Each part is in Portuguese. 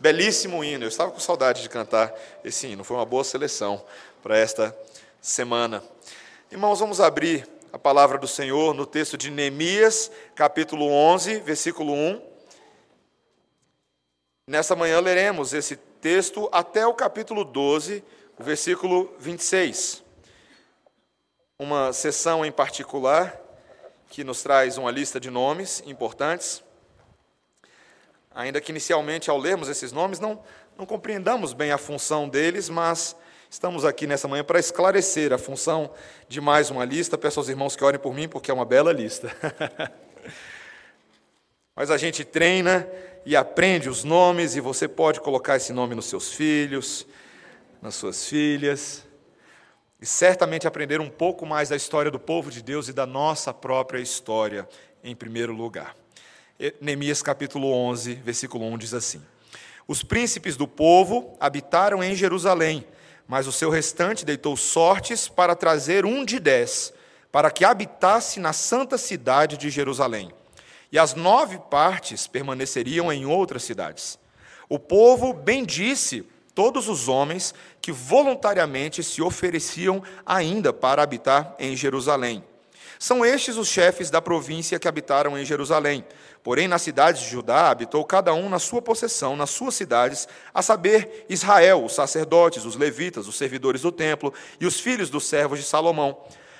belíssimo hino. Eu estava com saudade de cantar esse hino. Foi uma boa seleção para esta semana. Irmãos, vamos abrir a palavra do Senhor no texto de Neemias, capítulo 11, versículo 1. Nesta manhã leremos esse texto até o capítulo 12, o versículo 26. Uma sessão em particular que nos traz uma lista de nomes importantes. Ainda que inicialmente, ao lermos esses nomes, não, não compreendamos bem a função deles, mas estamos aqui nessa manhã para esclarecer a função de mais uma lista. Peço aos irmãos que orem por mim, porque é uma bela lista. mas a gente treina e aprende os nomes, e você pode colocar esse nome nos seus filhos, nas suas filhas, e certamente aprender um pouco mais da história do povo de Deus e da nossa própria história, em primeiro lugar. Neemias capítulo 11, versículo 1 diz assim: Os príncipes do povo habitaram em Jerusalém, mas o seu restante deitou sortes para trazer um de dez, para que habitasse na santa cidade de Jerusalém e as nove partes permaneceriam em outras cidades. O povo bendisse todos os homens que voluntariamente se ofereciam ainda para habitar em Jerusalém. São estes os chefes da província que habitaram em Jerusalém. Porém, nas cidades de Judá habitou cada um na sua possessão, nas suas cidades, a saber, Israel, os sacerdotes, os levitas, os servidores do templo e os filhos dos servos de Salomão.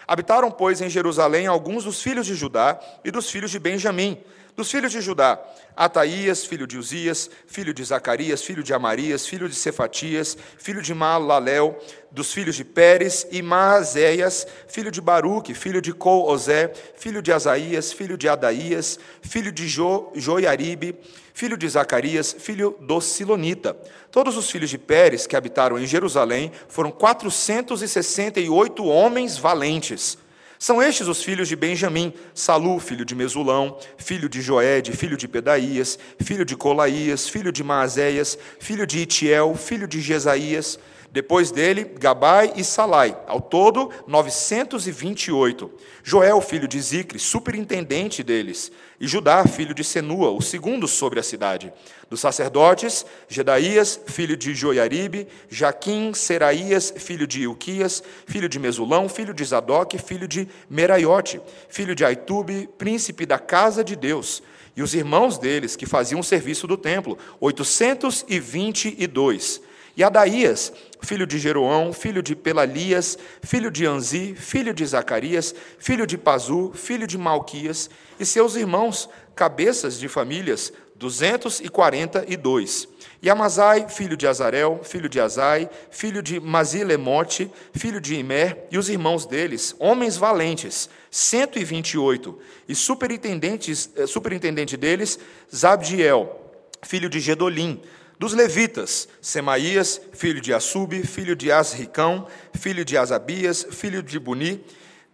Habitaram, pois, em Jerusalém alguns dos filhos de Judá e dos filhos de Benjamim. Dos filhos de Judá, Ataías, filho de Uzias, filho de Zacarias, filho de Amarias, filho de Cefatias, filho de Malalel, dos filhos de Pérez e Maazéias, filho de Baruque, filho de Col-Ozé, filho de Asaías, filho de Adaías, filho de jo, Joiaribe, filho de Zacarias, filho do Silonita. Todos os filhos de Pérez que habitaram em Jerusalém foram 468 homens valentes. São estes os filhos de Benjamim: Salu, filho de Mesulão, filho de Joed, filho de Pedaías, filho de Colaías, filho de Maazéias, filho de Itiel, filho de Jesaías, depois dele, Gabai e Salai, ao todo 928. Joel, filho de Zicre, superintendente deles, e Judá, filho de Senua, o segundo sobre a cidade. Dos sacerdotes, Gedaías, filho de Joiaribe, Jaquim, Seraías, filho de Ilquias, filho de Mesulão, filho de Zadok, filho de Meraiote, filho de Aitube, príncipe da casa de Deus, e os irmãos deles, que faziam o serviço do templo, 822. E Adaías, filho de Jeroão, filho de Pelalias, filho de Anzi, filho de Zacarias, filho de Pazu, filho de Malquias, e seus irmãos, cabeças de famílias, 242. E Amazai, filho de Azarel, filho de Azai, filho de Mazilemote, filho de Imer, e os irmãos deles, homens valentes, 128. E superintendentes, eh, superintendente deles, Zabdiel, filho de Gedolim, dos levitas, Semaías, filho de Assub, filho de Asricão, filho de Asabias, filho de Buni,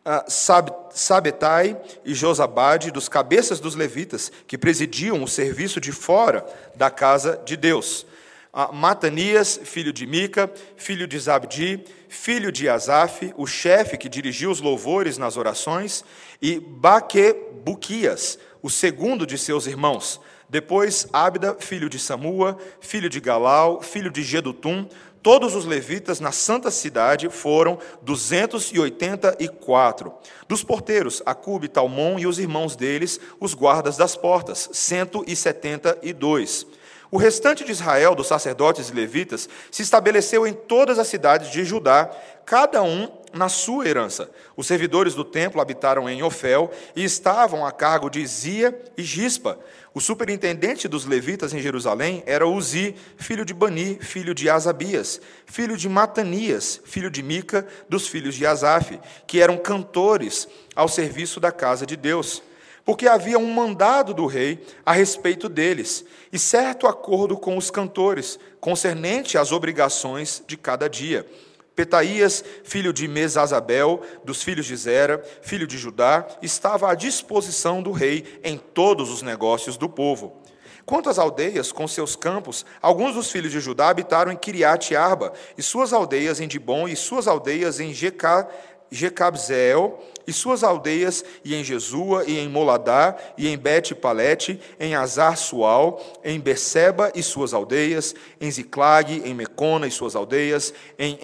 ah, Sabetai e Josabade, dos cabeças dos levitas, que presidiam o serviço de fora da casa de Deus. Ah, Matanias, filho de Mica, filho de Zabdi, filho de Asaf, o chefe que dirigiu os louvores nas orações, e Baquebuquias, o segundo de seus irmãos, depois, Abda, filho de Samua, filho de Galal, filho de Gedutum, todos os levitas na santa cidade foram 284. Dos porteiros, Acube, Talmon e os irmãos deles, os guardas das portas, 172. O restante de Israel, dos sacerdotes e levitas, se estabeleceu em todas as cidades de Judá, cada um na sua herança. Os servidores do templo habitaram em Ofel e estavam a cargo de Zia e Gispa. O superintendente dos levitas em Jerusalém era Uzi, filho de Bani, filho de Asabias, filho de Matanias, filho de Mica, dos filhos de Asaf, que eram cantores ao serviço da casa de Deus. Porque havia um mandado do rei a respeito deles, e certo acordo com os cantores, concernente às obrigações de cada dia. Petaías, filho de Mesazabel, dos filhos de Zera, filho de Judá, estava à disposição do rei em todos os negócios do povo. Quanto às aldeias com seus campos, alguns dos filhos de Judá habitaram em Kiriat Arba, e suas aldeias em Dibon, e suas aldeias em Jeca, Jecabzeel, e suas aldeias, e em Jesua, e em Moladá, e em Bet-Palete, em Azar Sual, em Beceba e suas aldeias, em Ziclag, em Mecona e suas aldeias, em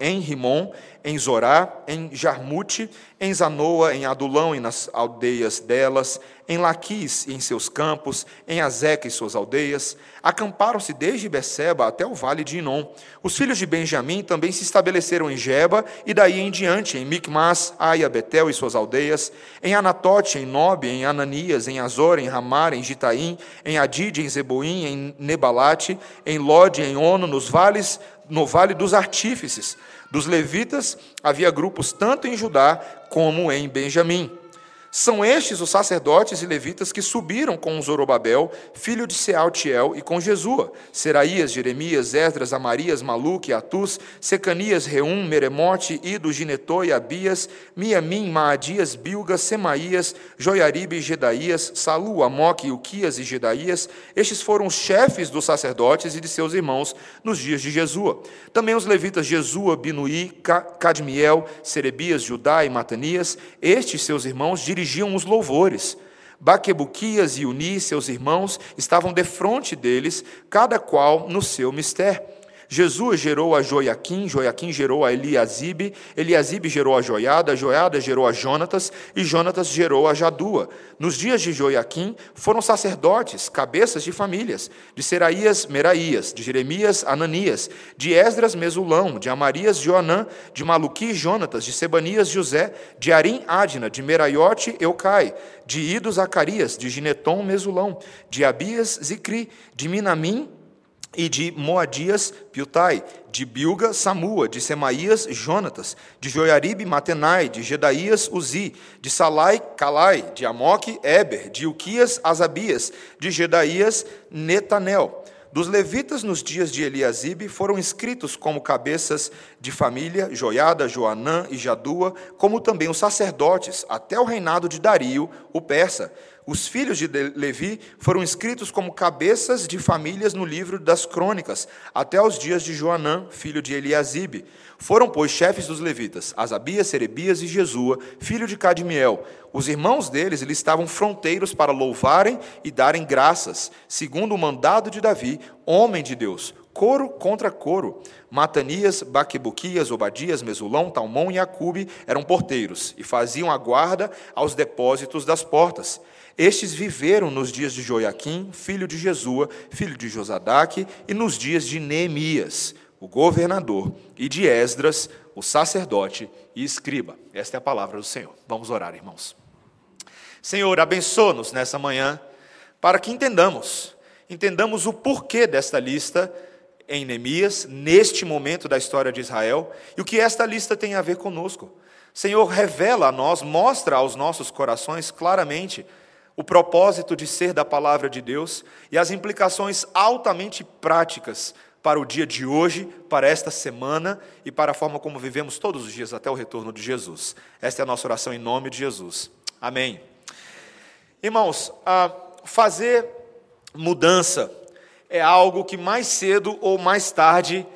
Enrimon, em Zorá, em Jarmute, em Zanoa, em Adulão e nas aldeias delas, em Laquis e em seus campos, em Azeca e suas aldeias. Acamparam-se desde Beceba até o vale de Inom. Os filhos de Benjamim também se estabeleceram em Geba e daí em diante, em Micmas, Aia, Betel e suas aldeias, em Anatote, em Nobe, em Ananias, em Azor, em Ramar, em Gitaim, em Adid, em Zeboim, em Nebalate, em Lode, em Ono, nos vales, no vale dos artífices. Dos levitas havia grupos tanto em Judá como em Benjamim. São estes os sacerdotes e levitas que subiram com Zorobabel, filho de Sealtiel, e com Jesua, Seraías, Jeremias, Esdras, Amarias, Maluque, Atus, Secanias, Reum, Meremote, Ido, Ginetô e Abias, Miamim, Maadias, Bilga, Semaías, Joiaribe e Gedaías, Salu, Amoque, Uquias e Gedaías. Estes foram os chefes dos sacerdotes e de seus irmãos nos dias de Jesua. Também os levitas Jesua, Binuí, Cadmiel, Serebias, Judá e Matanias, estes seus irmãos dirigiam os louvores. Baquebuquias e Uni, seus irmãos, estavam defronte deles, cada qual no seu mistério. Jesus gerou a Joiaquim, Joiaquim gerou a Eliasibe, Eliasibe gerou a Joiada, Joiada gerou a Jonatas, e Jonatas gerou a Jadua. Nos dias de Joiaquim foram sacerdotes, cabeças de famílias, de Seraías, Meraías, de Jeremias, Ananias, de Esdras, Mesulão, de Amarias, Joanã, de Maluqui, Jonatas, de Sebanias, José, de Arim, Adna, de Meraiote, Eucai, de Ido, Zacarias, de Gineton, Mesulão, de Abias, Zicri, de Minamim, e de Moadias, Piutai, de Bilga, Samua, de Semaías, Jonatas, de Joiaribe, Matenai, de Gedaías, Uzi, de Salai, Calai, de Amoque, Eber, de Uquias, Asabias, de Gedaías, Netanel. Dos levitas nos dias de Eliasibe foram inscritos como cabeças de família Joiada, Joanã e Jadua, como também os sacerdotes, até o reinado de Dario, o persa, os filhos de Levi foram inscritos como cabeças de famílias no livro das crônicas, até os dias de Joanã, filho de Eliasibe. Foram, pois, chefes dos levitas, Asabias, Serebias e Jesua, filho de Cadmiel. Os irmãos deles eles estavam fronteiros para louvarem e darem graças, segundo o mandado de Davi, homem de Deus, coro contra coro. Matanias, Baquebuquias, Obadias, Mesulão, Talmão e Acube eram porteiros e faziam a guarda aos depósitos das portas. Estes viveram nos dias de Joiaquim, filho de Jesua, filho de Josadaque, e nos dias de Neemias, o governador, e de Esdras, o sacerdote e escriba. Esta é a palavra do Senhor. Vamos orar, irmãos. Senhor, abençoa-nos nessa manhã, para que entendamos, entendamos o porquê desta lista em Neemias, neste momento da história de Israel, e o que esta lista tem a ver conosco. Senhor, revela a nós, mostra aos nossos corações claramente o propósito de ser da palavra de Deus e as implicações altamente práticas para o dia de hoje, para esta semana e para a forma como vivemos todos os dias até o retorno de Jesus. Esta é a nossa oração em nome de Jesus. Amém. Irmãos, fazer mudança é algo que mais cedo ou mais tarde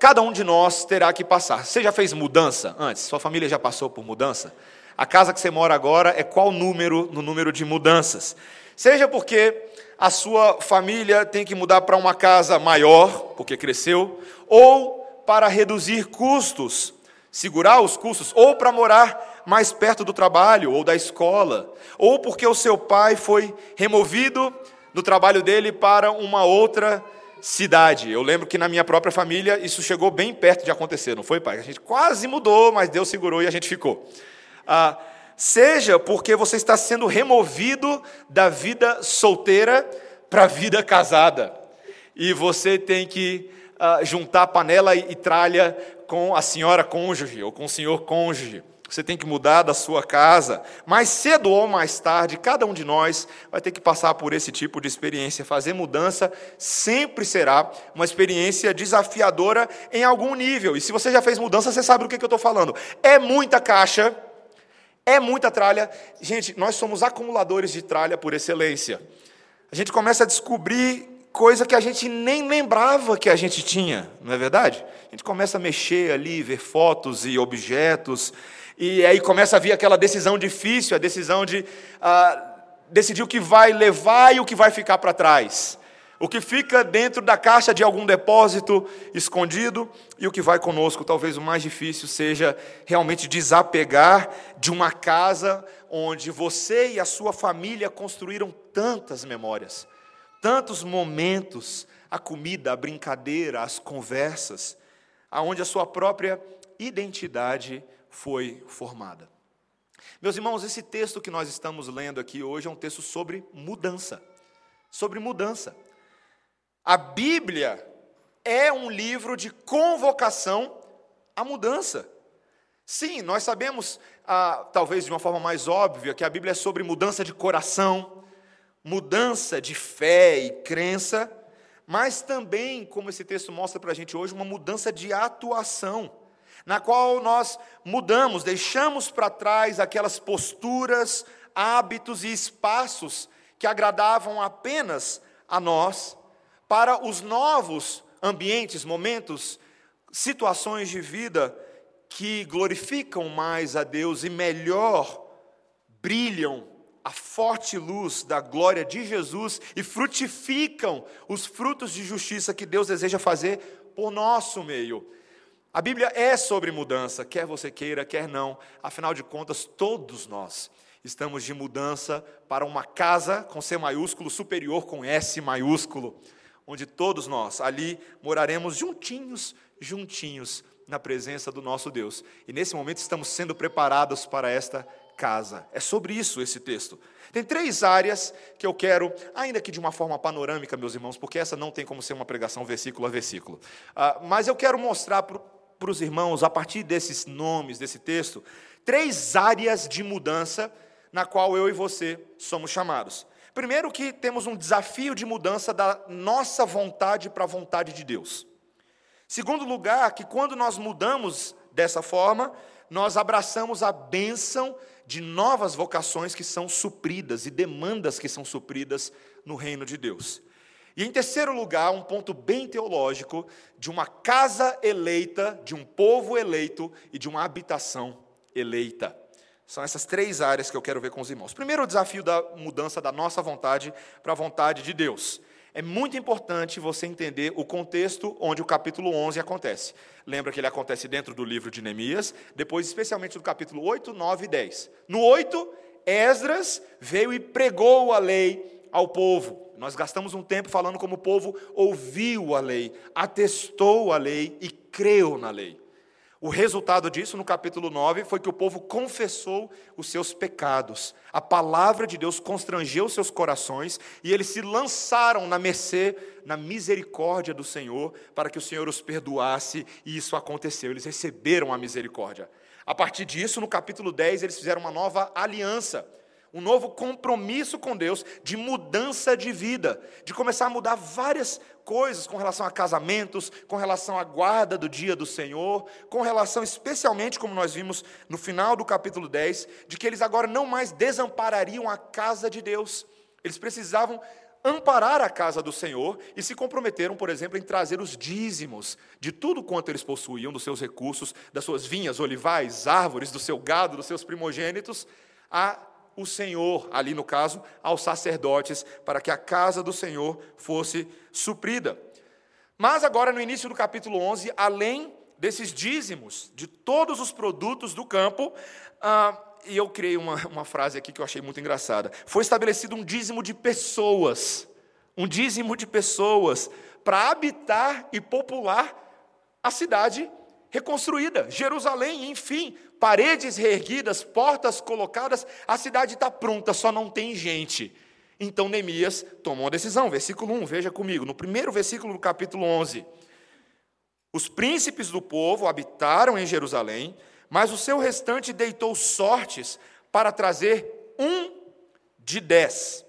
cada um de nós terá que passar. Você já fez mudança antes? Sua família já passou por mudança? A casa que você mora agora é qual número no número de mudanças? Seja porque a sua família tem que mudar para uma casa maior, porque cresceu, ou para reduzir custos, segurar os custos, ou para morar mais perto do trabalho ou da escola, ou porque o seu pai foi removido do trabalho dele para uma outra cidade. Eu lembro que na minha própria família isso chegou bem perto de acontecer, não foi, pai? A gente quase mudou, mas Deus segurou e a gente ficou ah, seja porque você está sendo removido da vida solteira para a vida casada. E você tem que ah, juntar panela e, e tralha com a senhora cônjuge ou com o senhor cônjuge. Você tem que mudar da sua casa. Mais cedo ou mais tarde, cada um de nós vai ter que passar por esse tipo de experiência. Fazer mudança sempre será uma experiência desafiadora em algum nível. E se você já fez mudança, você sabe do que eu estou falando. É muita caixa é muita tralha. Gente, nós somos acumuladores de tralha por excelência. A gente começa a descobrir coisa que a gente nem lembrava que a gente tinha, não é verdade? A gente começa a mexer ali, ver fotos e objetos, e aí começa a vir aquela decisão difícil, a decisão de ah, decidir o que vai levar e o que vai ficar para trás. O que fica dentro da caixa de algum depósito escondido e o que vai conosco. Talvez o mais difícil seja realmente desapegar de uma casa onde você e a sua família construíram tantas memórias, tantos momentos, a comida, a brincadeira, as conversas, aonde a sua própria identidade foi formada. Meus irmãos, esse texto que nós estamos lendo aqui hoje é um texto sobre mudança. Sobre mudança. A Bíblia é um livro de convocação à mudança. Sim, nós sabemos, ah, talvez de uma forma mais óbvia, que a Bíblia é sobre mudança de coração, mudança de fé e crença, mas também, como esse texto mostra para a gente hoje, uma mudança de atuação, na qual nós mudamos, deixamos para trás aquelas posturas, hábitos e espaços que agradavam apenas a nós para os novos ambientes, momentos, situações de vida que glorificam mais a Deus e melhor brilham a forte luz da glória de Jesus e frutificam os frutos de justiça que Deus deseja fazer por nosso meio. A Bíblia é sobre mudança, quer você queira, quer não, afinal de contas, todos nós estamos de mudança para uma casa com C maiúsculo superior com S maiúsculo onde todos nós ali moraremos juntinhos, juntinhos na presença do nosso Deus. E nesse momento estamos sendo preparados para esta casa. É sobre isso esse texto. Tem três áreas que eu quero, ainda que de uma forma panorâmica, meus irmãos, porque essa não tem como ser uma pregação versículo a versículo. Ah, mas eu quero mostrar para os irmãos, a partir desses nomes, desse texto, três áreas de mudança na qual eu e você somos chamados. Primeiro, que temos um desafio de mudança da nossa vontade para a vontade de Deus. Segundo lugar, que quando nós mudamos dessa forma, nós abraçamos a bênção de novas vocações que são supridas e demandas que são supridas no reino de Deus. E em terceiro lugar, um ponto bem teológico de uma casa eleita, de um povo eleito e de uma habitação eleita. São essas três áreas que eu quero ver com os irmãos. Primeiro, o desafio da mudança da nossa vontade para a vontade de Deus. É muito importante você entender o contexto onde o capítulo 11 acontece. Lembra que ele acontece dentro do livro de Neemias, depois, especialmente do capítulo 8, 9 e 10. No 8, Esdras veio e pregou a lei ao povo. Nós gastamos um tempo falando como o povo ouviu a lei, atestou a lei e creu na lei. O resultado disso, no capítulo 9, foi que o povo confessou os seus pecados. A palavra de Deus constrangeu seus corações e eles se lançaram na mercê, na misericórdia do Senhor, para que o Senhor os perdoasse, e isso aconteceu. Eles receberam a misericórdia. A partir disso, no capítulo 10, eles fizeram uma nova aliança um novo compromisso com Deus de mudança de vida, de começar a mudar várias coisas com relação a casamentos, com relação à guarda do dia do Senhor, com relação especialmente, como nós vimos no final do capítulo 10, de que eles agora não mais desamparariam a casa de Deus. Eles precisavam amparar a casa do Senhor e se comprometeram, por exemplo, em trazer os dízimos de tudo quanto eles possuíam, dos seus recursos, das suas vinhas, olivais, árvores, do seu gado, dos seus primogênitos, a o Senhor, ali no caso, aos sacerdotes, para que a casa do Senhor fosse suprida. Mas agora, no início do capítulo 11, além desses dízimos de todos os produtos do campo, ah, e eu criei uma, uma frase aqui que eu achei muito engraçada: foi estabelecido um dízimo de pessoas, um dízimo de pessoas, para habitar e popular a cidade reconstruída, Jerusalém, enfim, paredes reerguidas, portas colocadas, a cidade está pronta, só não tem gente. Então Neemias tomou uma decisão, versículo 1, veja comigo, no primeiro versículo do capítulo 11. Os príncipes do povo habitaram em Jerusalém, mas o seu restante deitou sortes para trazer um de dez,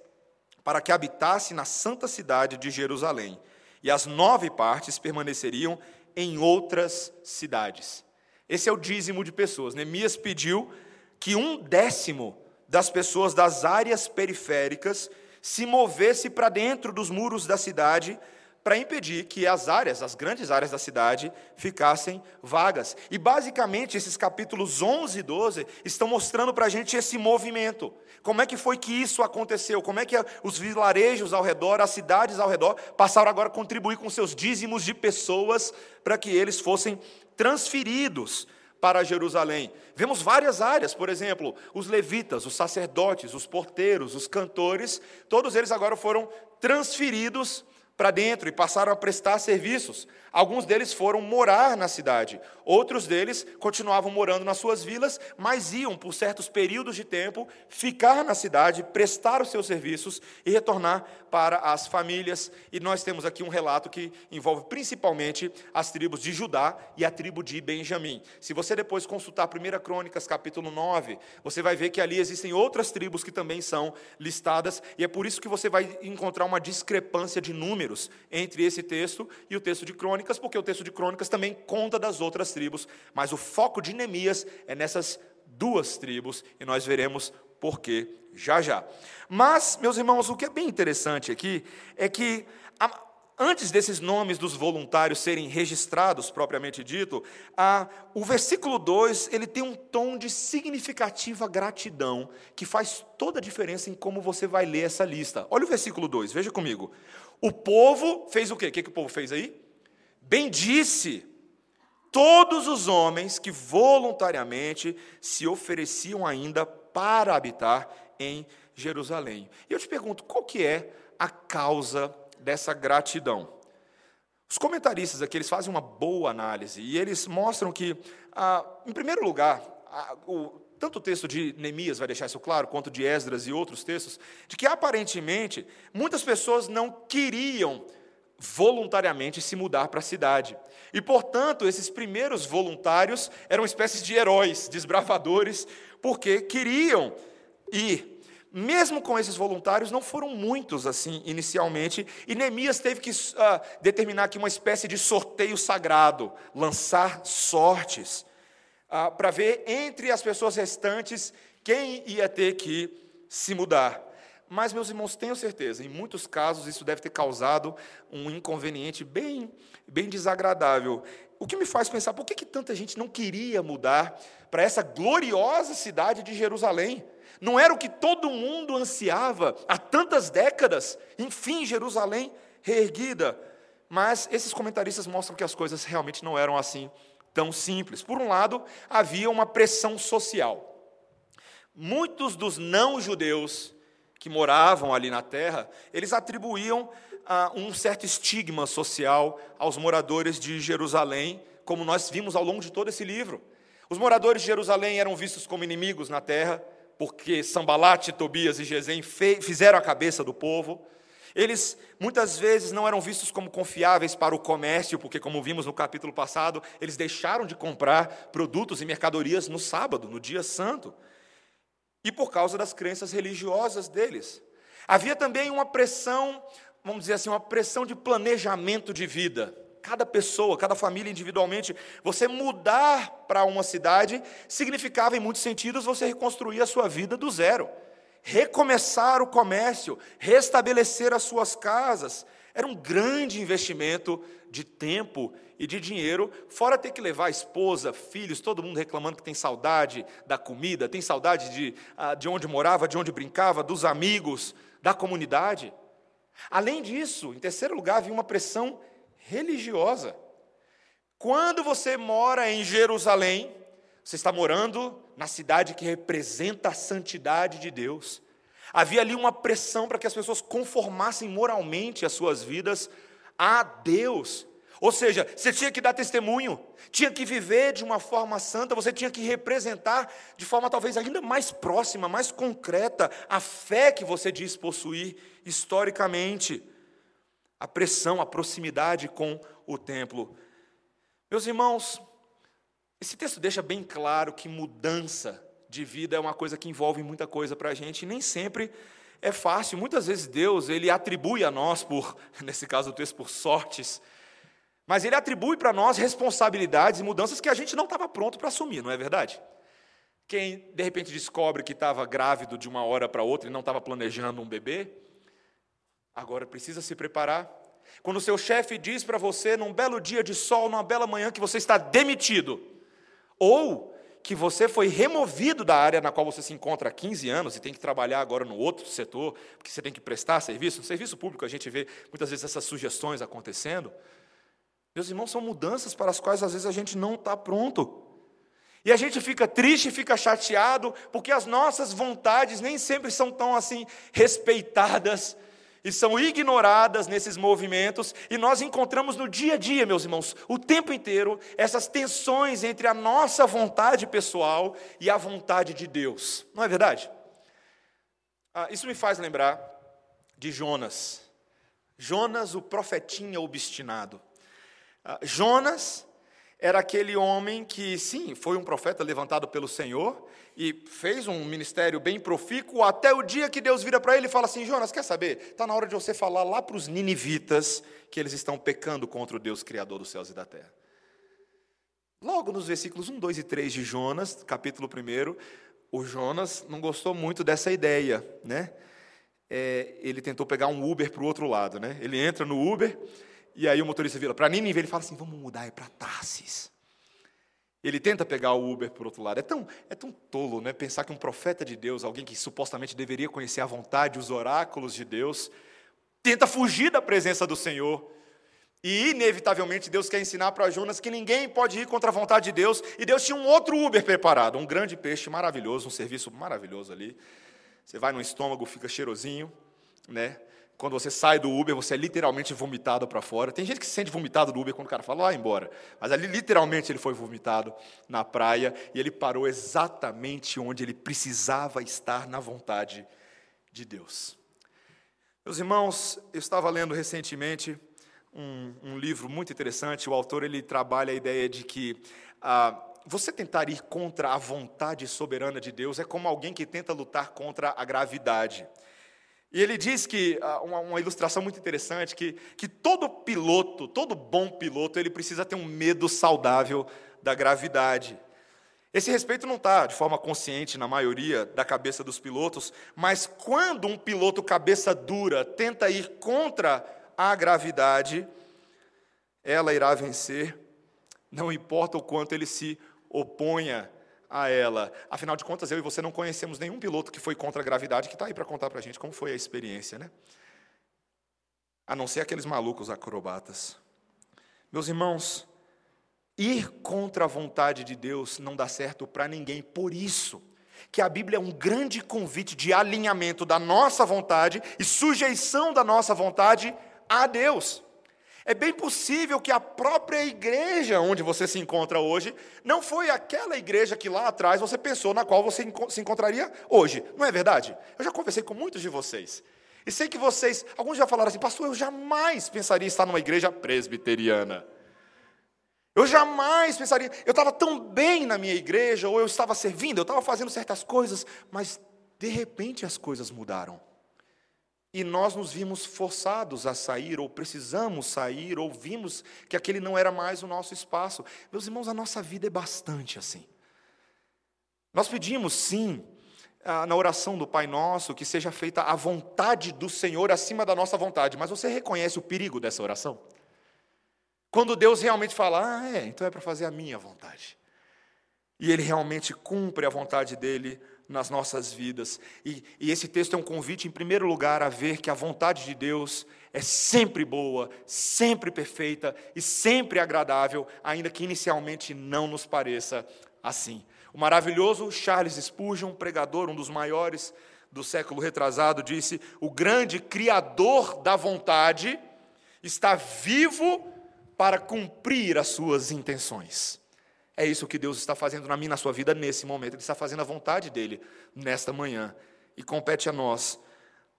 para que habitasse na santa cidade de Jerusalém, e as nove partes permaneceriam em outras cidades. Esse é o dízimo de pessoas. Neemias pediu que um décimo das pessoas das áreas periféricas se movesse para dentro dos muros da cidade para impedir que as áreas, as grandes áreas da cidade, ficassem vagas. E basicamente esses capítulos 11 e 12 estão mostrando para a gente esse movimento. Como é que foi que isso aconteceu? Como é que os vilarejos ao redor, as cidades ao redor, passaram agora a contribuir com seus dízimos de pessoas para que eles fossem transferidos para Jerusalém. Vemos várias áreas, por exemplo, os levitas, os sacerdotes, os porteiros, os cantores, todos eles agora foram transferidos para dentro e passaram a prestar serviços. Alguns deles foram morar na cidade, outros deles continuavam morando nas suas vilas, mas iam, por certos períodos de tempo, ficar na cidade, prestar os seus serviços e retornar para as famílias. E nós temos aqui um relato que envolve principalmente as tribos de Judá e a tribo de Benjamim. Se você depois consultar 1 Crônicas, capítulo 9, você vai ver que ali existem outras tribos que também são listadas, e é por isso que você vai encontrar uma discrepância de números entre esse texto e o texto de Crônicas Crônicas, porque o texto de Crônicas também conta das outras tribos, mas o foco de Neemias é nessas duas tribos, e nós veremos por quê já já. Mas, meus irmãos, o que é bem interessante aqui é que antes desses nomes dos voluntários serem registrados, propriamente dito, a, o versículo 2 ele tem um tom de significativa gratidão, que faz toda a diferença em como você vai ler essa lista. Olha o versículo 2, veja comigo. O povo fez o quê? O que, que o povo fez aí? Bendisse todos os homens que voluntariamente se ofereciam ainda para habitar em Jerusalém. E eu te pergunto, qual que é a causa dessa gratidão? Os comentaristas aqui eles fazem uma boa análise e eles mostram que, ah, em primeiro lugar, ah, o, tanto o texto de Neemias vai deixar isso claro, quanto de Esdras e outros textos, de que aparentemente muitas pessoas não queriam voluntariamente se mudar para a cidade. E, portanto, esses primeiros voluntários eram espécies de heróis, desbravadores, porque queriam ir. Mesmo com esses voluntários, não foram muitos assim inicialmente, e Neemias teve que uh, determinar aqui uma espécie de sorteio sagrado, lançar sortes, uh, para ver entre as pessoas restantes quem ia ter que se mudar. Mas, meus irmãos, tenho certeza, em muitos casos isso deve ter causado um inconveniente bem, bem desagradável. O que me faz pensar, por que, que tanta gente não queria mudar para essa gloriosa cidade de Jerusalém? Não era o que todo mundo ansiava há tantas décadas? Enfim, Jerusalém reerguida. Mas esses comentaristas mostram que as coisas realmente não eram assim tão simples. Por um lado, havia uma pressão social. Muitos dos não-judeus que moravam ali na terra, eles atribuíam ah, um certo estigma social aos moradores de Jerusalém, como nós vimos ao longo de todo esse livro. Os moradores de Jerusalém eram vistos como inimigos na terra, porque Sambalate, Tobias e Gesem fizeram a cabeça do povo. Eles muitas vezes não eram vistos como confiáveis para o comércio, porque, como vimos no capítulo passado, eles deixaram de comprar produtos e mercadorias no sábado, no dia santo e por causa das crenças religiosas deles. Havia também uma pressão, vamos dizer assim, uma pressão de planejamento de vida. Cada pessoa, cada família individualmente, você mudar para uma cidade significava, em muitos sentidos, você reconstruir a sua vida do zero. Recomeçar o comércio, restabelecer as suas casas. Era um grande investimento de tempo e de dinheiro, fora ter que levar a esposa, filhos, todo mundo reclamando que tem saudade da comida, tem saudade de, ah, de onde morava, de onde brincava, dos amigos, da comunidade. Além disso, em terceiro lugar, havia uma pressão religiosa. Quando você mora em Jerusalém, você está morando na cidade que representa a santidade de Deus. Havia ali uma pressão para que as pessoas conformassem moralmente as suas vidas a Deus. Ou seja, você tinha que dar testemunho, tinha que viver de uma forma santa, você tinha que representar de forma talvez ainda mais próxima, mais concreta, a fé que você diz possuir historicamente. A pressão, a proximidade com o templo. Meus irmãos, esse texto deixa bem claro que mudança de vida é uma coisa que envolve muita coisa para a gente, e nem sempre é fácil. Muitas vezes Deus ele atribui a nós, por, nesse caso o texto, por sortes, mas ele atribui para nós responsabilidades e mudanças que a gente não estava pronto para assumir, não é verdade? Quem de repente descobre que estava grávido de uma hora para outra e não estava planejando um bebê, Agora precisa se preparar. Quando o seu chefe diz para você, num belo dia de sol, numa bela manhã, que você está demitido, ou que você foi removido da área na qual você se encontra há 15 anos e tem que trabalhar agora no outro setor, porque você tem que prestar serviço. No serviço público a gente vê muitas vezes essas sugestões acontecendo. Meus irmãos, são mudanças para as quais às vezes a gente não está pronto. E a gente fica triste, fica chateado, porque as nossas vontades nem sempre são tão assim respeitadas e são ignoradas nesses movimentos, e nós encontramos no dia a dia, meus irmãos, o tempo inteiro, essas tensões entre a nossa vontade pessoal e a vontade de Deus, não é verdade? Ah, isso me faz lembrar de Jonas. Jonas, o profetinha obstinado. Ah, Jonas era aquele homem que, sim, foi um profeta levantado pelo Senhor e fez um ministério bem profícuo, até o dia que Deus vira para ele e fala assim: Jonas, quer saber? Está na hora de você falar lá para os ninivitas que eles estão pecando contra o Deus Criador dos céus e da terra. Logo nos versículos 1, 2 e 3 de Jonas, capítulo 1, o Jonas não gostou muito dessa ideia, né? É, ele tentou pegar um Uber para o outro lado, né? Ele entra no Uber e aí o motorista vira para Nínive, ele fala assim: vamos mudar é para Tarsis. Ele tenta pegar o Uber por outro lado. É tão, é tão tolo né? pensar que um profeta de Deus, alguém que supostamente deveria conhecer a vontade, os oráculos de Deus, tenta fugir da presença do Senhor. E, inevitavelmente, Deus quer ensinar para Jonas que ninguém pode ir contra a vontade de Deus. E Deus tinha um outro Uber preparado, um grande peixe maravilhoso, um serviço maravilhoso ali. Você vai no estômago, fica cheirosinho, né? Quando você sai do Uber, você é literalmente vomitado para fora. Tem gente que se sente vomitado do Uber quando o cara fala, ah, embora. Mas ali, literalmente, ele foi vomitado na praia e ele parou exatamente onde ele precisava estar na vontade de Deus. Meus irmãos, eu estava lendo recentemente um, um livro muito interessante. O autor ele trabalha a ideia de que ah, você tentar ir contra a vontade soberana de Deus é como alguém que tenta lutar contra a gravidade. E ele diz que, ah, uma, uma, ilustração muito interessante, que, que todo piloto, todo bom piloto, ele precisa ter um medo saudável da gravidade. Esse respeito não está de forma consciente na maioria da cabeça dos pilotos, mas quando um piloto cabeça dura tenta ir contra a gravidade, ela irá vencer, não importa o quanto ele se oponha a ela. Afinal de contas, eu e você não conhecemos nenhum piloto que foi contra a gravidade que está aí para contar para a gente como foi a experiência, né? A não ser aqueles malucos acrobatas. Meus irmãos, ir contra a vontade de Deus não dá certo para ninguém. Por isso que a Bíblia é um grande convite de alinhamento da nossa vontade e sujeição da nossa vontade a Deus. É bem possível que a própria igreja onde você se encontra hoje não foi aquela igreja que lá atrás você pensou na qual você se encontraria hoje. Não é verdade? Eu já conversei com muitos de vocês. E sei que vocês, alguns já falaram assim, pastor, eu jamais pensaria estar numa igreja presbiteriana. Eu jamais pensaria, eu estava tão bem na minha igreja, ou eu estava servindo, eu estava fazendo certas coisas, mas de repente as coisas mudaram. E nós nos vimos forçados a sair, ou precisamos sair, ou vimos que aquele não era mais o nosso espaço. Meus irmãos, a nossa vida é bastante assim. Nós pedimos, sim, na oração do Pai Nosso, que seja feita a vontade do Senhor acima da nossa vontade, mas você reconhece o perigo dessa oração? Quando Deus realmente fala, ah, é, então é para fazer a minha vontade. E Ele realmente cumpre a vontade dele nas nossas vidas. E, e, esse texto é um convite, em primeiro lugar, a ver que a vontade de Deus é sempre boa, sempre perfeita e sempre agradável, ainda que inicialmente não nos pareça assim. O maravilhoso Charles Spurgeon, pregador, um dos maiores do século retrasado, disse: O grande Criador da vontade está vivo para cumprir as suas intenções. É isso que Deus está fazendo na minha, na sua vida nesse momento. Ele está fazendo a vontade dele nesta manhã. E compete a nós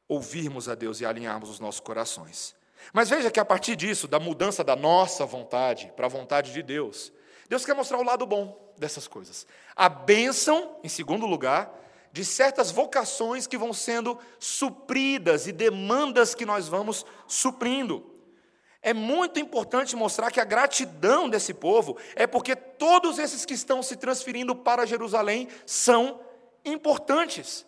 ouvirmos a Deus e alinharmos os nossos corações. Mas veja que a partir disso, da mudança da nossa vontade para a vontade de Deus, Deus quer mostrar o lado bom dessas coisas. A bênção, em segundo lugar, de certas vocações que vão sendo supridas e demandas que nós vamos suprindo. É muito importante mostrar que a gratidão desse povo é porque todos esses que estão se transferindo para Jerusalém são importantes.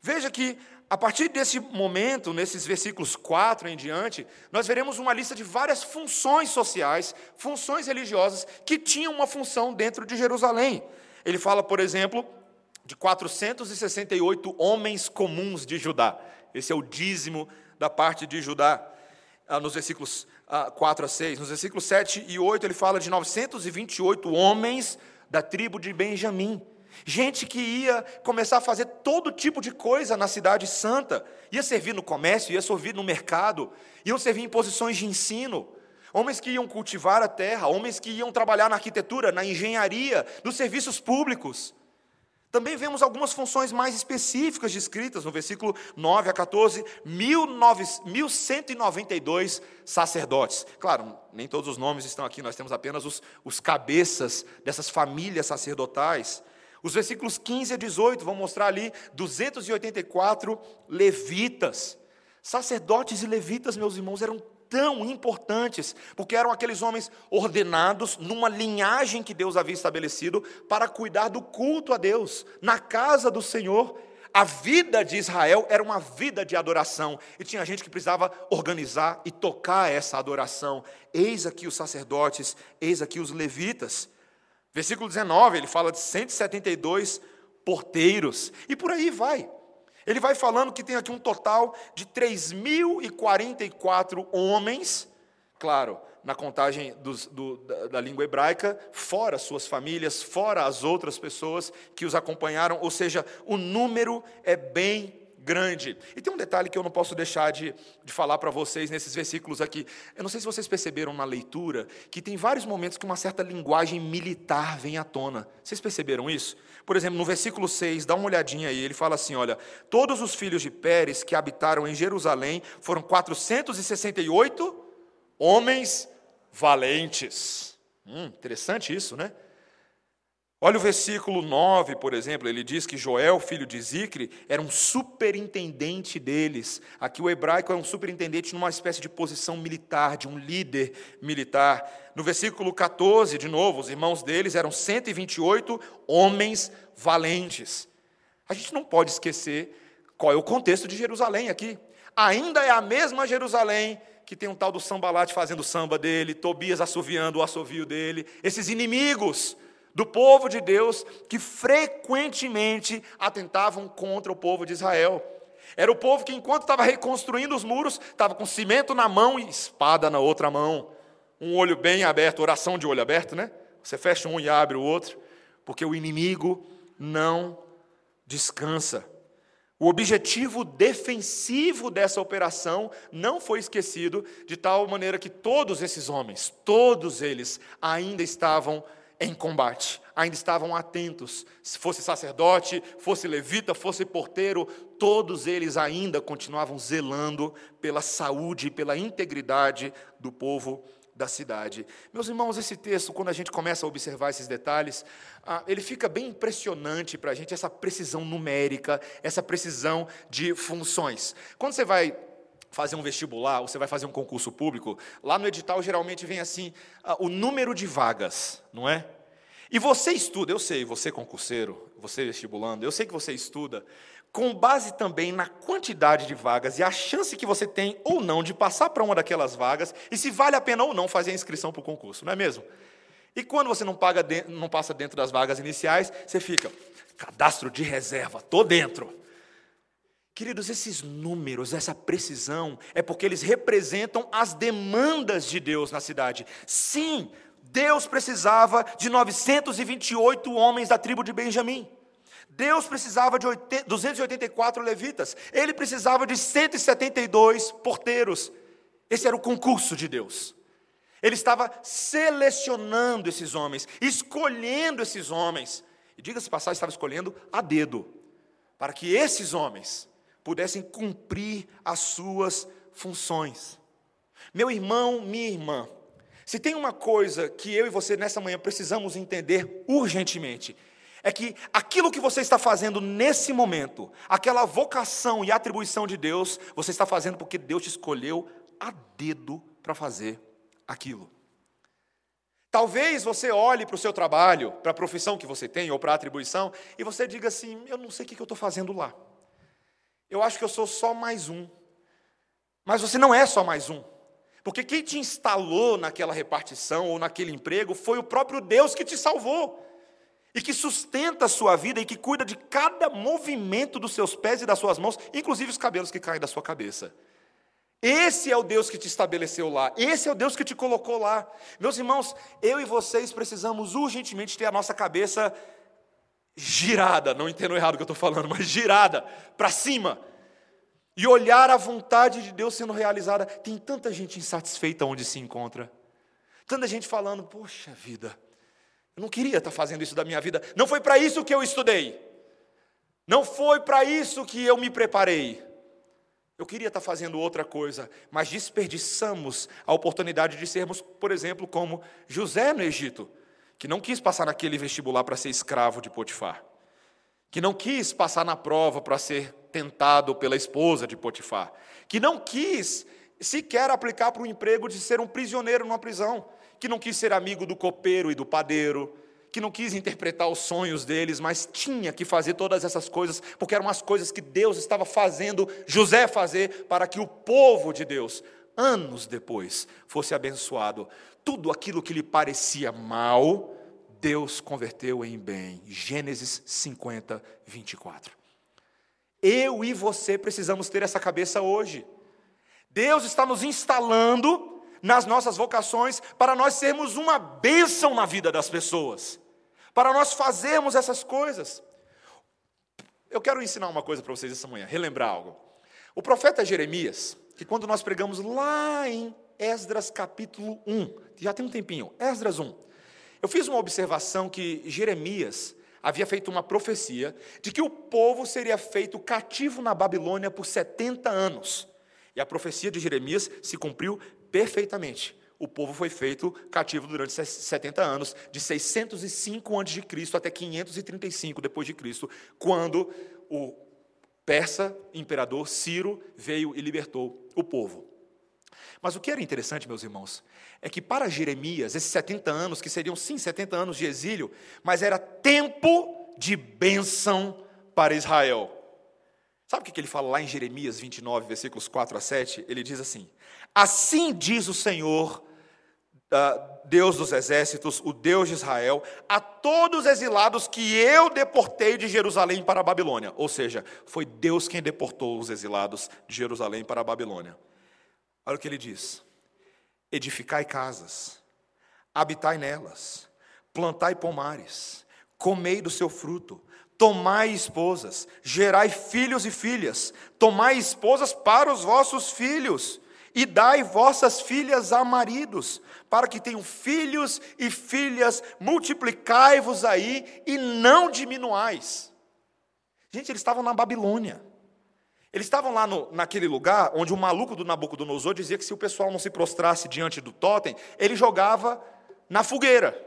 Veja que a partir desse momento, nesses versículos 4 em diante, nós veremos uma lista de várias funções sociais, funções religiosas que tinham uma função dentro de Jerusalém. Ele fala, por exemplo, de 468 homens comuns de Judá. Esse é o dízimo da parte de Judá, ah, nos versículos 4 ah, a 6. Nos versículos 7 e 8, ele fala de 928 homens da tribo de Benjamim. Gente que ia começar a fazer todo tipo de coisa na cidade santa. Ia servir no comércio, ia servir no mercado, iam servir em posições de ensino. Homens que iam cultivar a terra, homens que iam trabalhar na arquitetura, na engenharia, nos serviços públicos. Também vemos algumas funções mais específicas descritas no versículo 9 a 14, 1192 sacerdotes. Claro, nem todos os nomes estão aqui, nós temos apenas os, os cabeças dessas famílias sacerdotais. Os versículos 15 a 18 vão mostrar ali 284 levitas. Sacerdotes e levitas, meus irmãos, eram tão importantes, porque eram aqueles homens ordenados numa linhagem que Deus havia estabelecido para cuidar do culto a Deus, na casa do Senhor. A vida de Israel era uma vida de adoração, e tinha gente que precisava organizar e tocar essa adoração. Eis aqui os sacerdotes, eis aqui os levitas. Versículo 19, ele fala de 172 porteiros, e por aí vai. Ele vai falando que tem aqui um total de 3.044 homens, claro, na contagem dos, do, da, da, língua hebraica, fora suas famílias, fora as outras pessoas que os acompanharam, ou seja, o número é bem grande. E tem um detalhe que eu não posso deixar de, de falar para vocês nesses versículos aqui. Eu não sei se vocês perceberam na leitura que tem vários momentos que uma certa linguagem militar vem à tona. Vocês perceberam isso? Por exemplo, no versículo 6, dá uma olhadinha aí, ele fala assim: olha, todos os filhos de Pérez que habitaram em Jerusalém foram 468 homens valentes. Hum, interessante isso, né? Olha o versículo 9, por exemplo, ele diz que Joel, filho de Zicre, era um superintendente deles. Aqui o hebraico é um superintendente numa espécie de posição militar, de um líder militar. No versículo 14, de novo, os irmãos deles eram 128 homens valentes. A gente não pode esquecer qual é o contexto de Jerusalém aqui. Ainda é a mesma Jerusalém que tem um tal do sambalate fazendo samba dele, Tobias assoviando o assovio dele, esses inimigos do povo de Deus que frequentemente atentavam contra o povo de Israel. Era o povo que, enquanto estava reconstruindo os muros, estava com cimento na mão e espada na outra mão um olho bem aberto, oração de olho aberto, né? Você fecha um e abre o outro, porque o inimigo não descansa. O objetivo defensivo dessa operação não foi esquecido, de tal maneira que todos esses homens, todos eles, ainda estavam em combate, ainda estavam atentos. Se fosse sacerdote, fosse levita, fosse porteiro, todos eles ainda continuavam zelando pela saúde e pela integridade do povo da cidade. Meus irmãos, esse texto, quando a gente começa a observar esses detalhes, ah, ele fica bem impressionante para a gente, essa precisão numérica, essa precisão de funções. Quando você vai fazer um vestibular, ou você vai fazer um concurso público, lá no edital geralmente vem assim, ah, o número de vagas, não é? E você estuda, eu sei, você concurseiro, você vestibulando, eu sei que você estuda, com base também na quantidade de vagas e a chance que você tem ou não de passar para uma daquelas vagas e se vale a pena ou não fazer a inscrição para o concurso, não é mesmo? E quando você não, paga não passa dentro das vagas iniciais, você fica, cadastro de reserva, estou dentro. Queridos, esses números, essa precisão, é porque eles representam as demandas de Deus na cidade. Sim, Deus precisava de 928 homens da tribo de Benjamim. Deus precisava de 284 levitas, ele precisava de 172 porteiros. Esse era o concurso de Deus. Ele estava selecionando esses homens, escolhendo esses homens. E diga-se passar, estava escolhendo a dedo, para que esses homens pudessem cumprir as suas funções. Meu irmão, minha irmã, se tem uma coisa que eu e você nessa manhã precisamos entender urgentemente, é que aquilo que você está fazendo nesse momento, aquela vocação e atribuição de Deus, você está fazendo porque Deus te escolheu a dedo para fazer aquilo. Talvez você olhe para o seu trabalho, para a profissão que você tem ou para a atribuição, e você diga assim: Eu não sei o que eu estou fazendo lá. Eu acho que eu sou só mais um. Mas você não é só mais um. Porque quem te instalou naquela repartição ou naquele emprego foi o próprio Deus que te salvou. E que sustenta a sua vida e que cuida de cada movimento dos seus pés e das suas mãos, inclusive os cabelos que caem da sua cabeça. Esse é o Deus que te estabeleceu lá, esse é o Deus que te colocou lá. Meus irmãos, eu e vocês precisamos urgentemente ter a nossa cabeça girada, não entendo errado o que eu estou falando, mas girada para cima. E olhar a vontade de Deus sendo realizada. Tem tanta gente insatisfeita onde se encontra. Tanta gente falando, poxa vida, eu não queria estar fazendo isso da minha vida. Não foi para isso que eu estudei. Não foi para isso que eu me preparei. Eu queria estar fazendo outra coisa, mas desperdiçamos a oportunidade de sermos, por exemplo, como José no Egito, que não quis passar naquele vestibular para ser escravo de Potifar, que não quis passar na prova para ser tentado pela esposa de Potifar, que não quis sequer aplicar para o emprego de ser um prisioneiro numa prisão, que não quis ser amigo do copeiro e do padeiro, que não quis interpretar os sonhos deles, mas tinha que fazer todas essas coisas, porque eram as coisas que Deus estava fazendo José fazer para que o povo de Deus, anos depois, fosse abençoado. Tudo aquilo que lhe parecia mal, Deus converteu em bem. Gênesis 50, 24. Eu e você precisamos ter essa cabeça hoje. Deus está nos instalando nas nossas vocações, para nós sermos uma bênção na vida das pessoas, para nós fazermos essas coisas. Eu quero ensinar uma coisa para vocês essa manhã, relembrar algo. O profeta Jeremias, que quando nós pregamos lá em Esdras capítulo 1, já tem um tempinho, Esdras 1, eu fiz uma observação que Jeremias havia feito uma profecia de que o povo seria feito cativo na Babilônia por 70 anos. E a profecia de Jeremias se cumpriu perfeitamente. O povo foi feito cativo durante 70 anos, de 605 a.C. até 535 depois de Cristo, quando o persa imperador Ciro veio e libertou o povo. Mas o que era interessante, meus irmãos, é que para Jeremias, esses 70 anos, que seriam sim 70 anos de exílio, mas era tempo de bênção para Israel. Sabe o que ele fala lá em Jeremias 29, versículos 4 a 7? Ele diz assim: Assim diz o Senhor, Deus dos exércitos, o Deus de Israel, a todos os exilados que eu deportei de Jerusalém para a Babilônia. Ou seja, foi Deus quem deportou os exilados de Jerusalém para a Babilônia. Olha o que ele diz: Edificai casas, habitai nelas, plantai pomares, comei do seu fruto Tomai esposas, gerai filhos e filhas, tomai esposas para os vossos filhos, e dai vossas filhas a maridos, para que tenham filhos e filhas, multiplicai-vos aí e não diminuais. Gente, eles estavam na Babilônia. Eles estavam lá no, naquele lugar onde o maluco do Nabucodonosor dizia que se o pessoal não se prostrasse diante do totem, ele jogava na fogueira.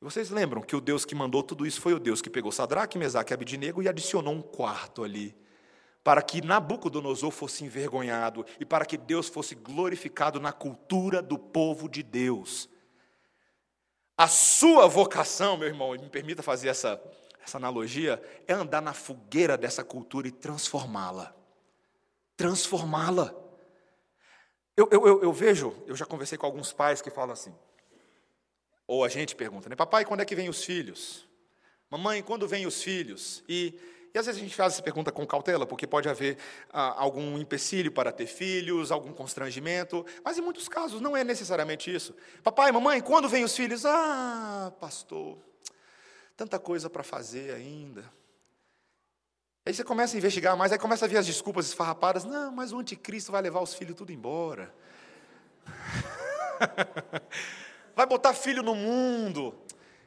Vocês lembram que o Deus que mandou tudo isso foi o Deus que pegou Sadraque, Mesaque e Abidinego e adicionou um quarto ali, para que Nabucodonosor fosse envergonhado e para que Deus fosse glorificado na cultura do povo de Deus. A sua vocação, meu irmão, me permita fazer essa, essa analogia, é andar na fogueira dessa cultura e transformá-la. Transformá-la. Eu, eu, eu, eu vejo, eu já conversei com alguns pais que falam assim, ou a gente pergunta, né? Papai, quando é que vem os filhos? Mamãe, quando vem os filhos? E, e às vezes a gente faz essa pergunta com cautela, porque pode haver ah, algum empecilho para ter filhos, algum constrangimento, mas em muitos casos não é necessariamente isso. Papai, mamãe, quando vem os filhos? Ah, pastor, tanta coisa para fazer ainda. Aí você começa a investigar mais, aí começa a ver as desculpas esfarrapadas. Não, mas o anticristo vai levar os filhos tudo embora. vai botar filho no mundo.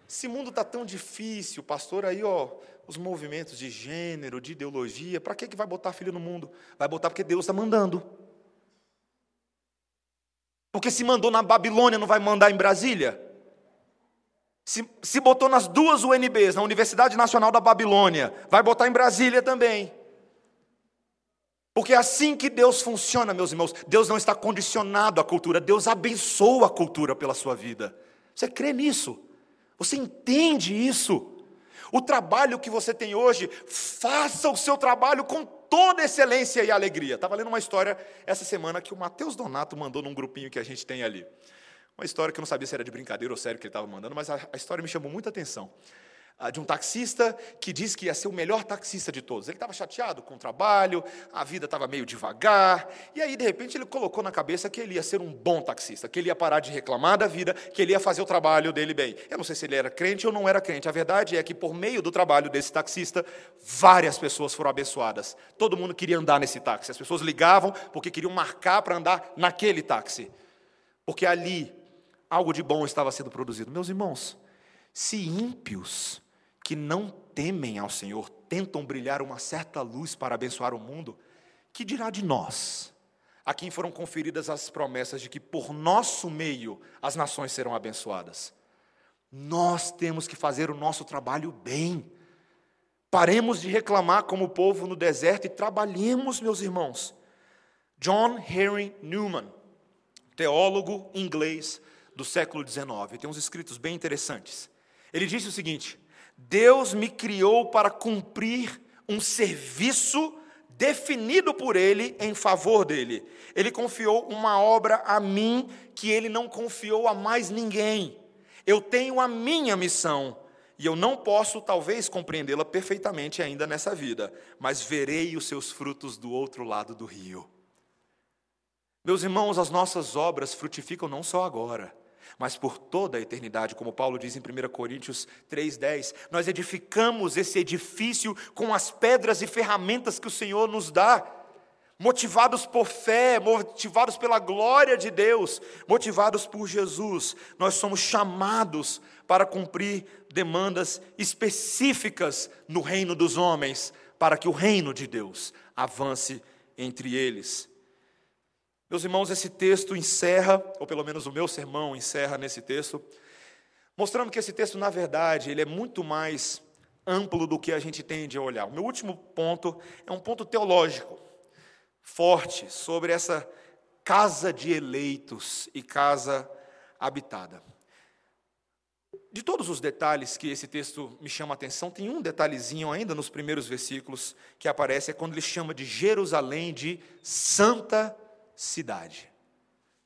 Esse mundo está tão difícil, pastor, aí, ó, os movimentos de gênero, de ideologia, para que, que vai botar filho no mundo? Vai botar porque Deus está mandando. Porque se mandou na Babilônia, não vai mandar em Brasília? Se, se botou nas duas UNBs, na Universidade Nacional da Babilônia, vai botar em Brasília também. Porque é assim que Deus funciona, meus irmãos. Deus não está condicionado à cultura, Deus abençoa a cultura pela sua vida. Você crê nisso? Você entende isso? O trabalho que você tem hoje, faça o seu trabalho com toda excelência e alegria. Estava lendo uma história essa semana que o Matheus Donato mandou num grupinho que a gente tem ali. Uma história que eu não sabia se era de brincadeira ou sério que ele estava mandando, mas a, a história me chamou muita atenção de um taxista que disse que ia ser o melhor taxista de todos. Ele estava chateado com o trabalho, a vida estava meio devagar, e aí, de repente, ele colocou na cabeça que ele ia ser um bom taxista, que ele ia parar de reclamar da vida, que ele ia fazer o trabalho dele bem. Eu não sei se ele era crente ou não era crente, a verdade é que, por meio do trabalho desse taxista, várias pessoas foram abençoadas. Todo mundo queria andar nesse táxi, as pessoas ligavam porque queriam marcar para andar naquele táxi, porque ali algo de bom estava sendo produzido. Meus irmãos, se ímpios que não temem ao Senhor, tentam brilhar uma certa luz para abençoar o mundo, que dirá de nós? A quem foram conferidas as promessas de que por nosso meio as nações serão abençoadas. Nós temos que fazer o nosso trabalho bem. Paremos de reclamar como o povo no deserto e trabalhemos, meus irmãos. John Henry Newman, teólogo inglês do século XIX, tem uns escritos bem interessantes. Ele disse o seguinte: Deus me criou para cumprir um serviço definido por Ele em favor dele. Ele confiou uma obra a mim que Ele não confiou a mais ninguém. Eu tenho a minha missão e eu não posso, talvez, compreendê-la perfeitamente ainda nessa vida, mas verei os seus frutos do outro lado do rio. Meus irmãos, as nossas obras frutificam não só agora, mas por toda a eternidade, como Paulo diz em 1 Coríntios 3,10. Nós edificamos esse edifício com as pedras e ferramentas que o Senhor nos dá, motivados por fé, motivados pela glória de Deus, motivados por Jesus. Nós somos chamados para cumprir demandas específicas no reino dos homens, para que o reino de Deus avance entre eles. Meus irmãos, esse texto encerra, ou pelo menos o meu sermão encerra nesse texto, mostrando que esse texto, na verdade, ele é muito mais amplo do que a gente tende a olhar. O meu último ponto é um ponto teológico, forte, sobre essa casa de eleitos e casa habitada. De todos os detalhes que esse texto me chama a atenção, tem um detalhezinho ainda nos primeiros versículos que aparece, é quando ele chama de Jerusalém de Santa cidade.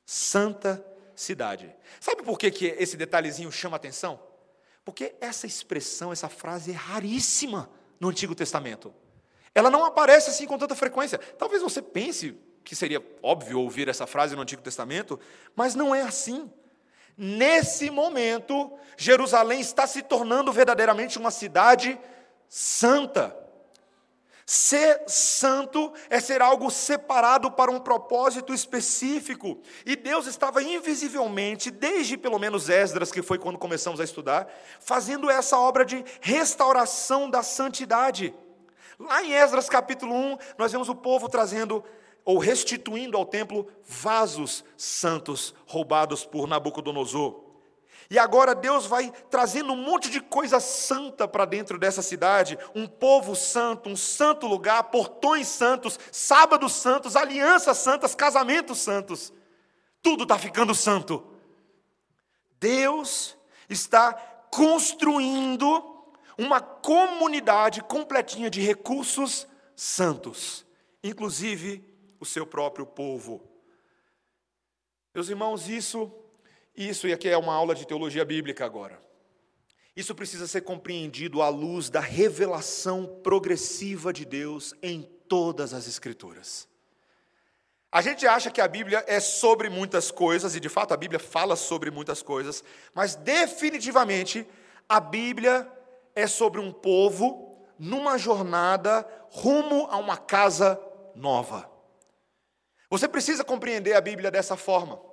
Santa cidade. Sabe por que, que esse detalhezinho chama atenção? Porque essa expressão, essa frase é raríssima no Antigo Testamento. Ela não aparece assim com tanta frequência. Talvez você pense que seria óbvio ouvir essa frase no Antigo Testamento, mas não é assim. Nesse momento, Jerusalém está se tornando verdadeiramente uma cidade santa. Ser santo é ser algo separado para um propósito específico. E Deus estava invisivelmente, desde pelo menos Esdras, que foi quando começamos a estudar, fazendo essa obra de restauração da santidade. Lá em Esdras capítulo 1, nós vemos o povo trazendo ou restituindo ao templo vasos santos roubados por Nabucodonosor. E agora Deus vai trazendo um monte de coisa santa para dentro dessa cidade, um povo santo, um santo lugar, portões santos, sábados santos, alianças santas, casamentos santos. Tudo está ficando santo. Deus está construindo uma comunidade completinha de recursos santos, inclusive o seu próprio povo. Meus irmãos, isso isso, e aqui é uma aula de teologia bíblica agora. Isso precisa ser compreendido à luz da revelação progressiva de Deus em todas as Escrituras. A gente acha que a Bíblia é sobre muitas coisas, e de fato a Bíblia fala sobre muitas coisas, mas definitivamente a Bíblia é sobre um povo numa jornada rumo a uma casa nova. Você precisa compreender a Bíblia dessa forma.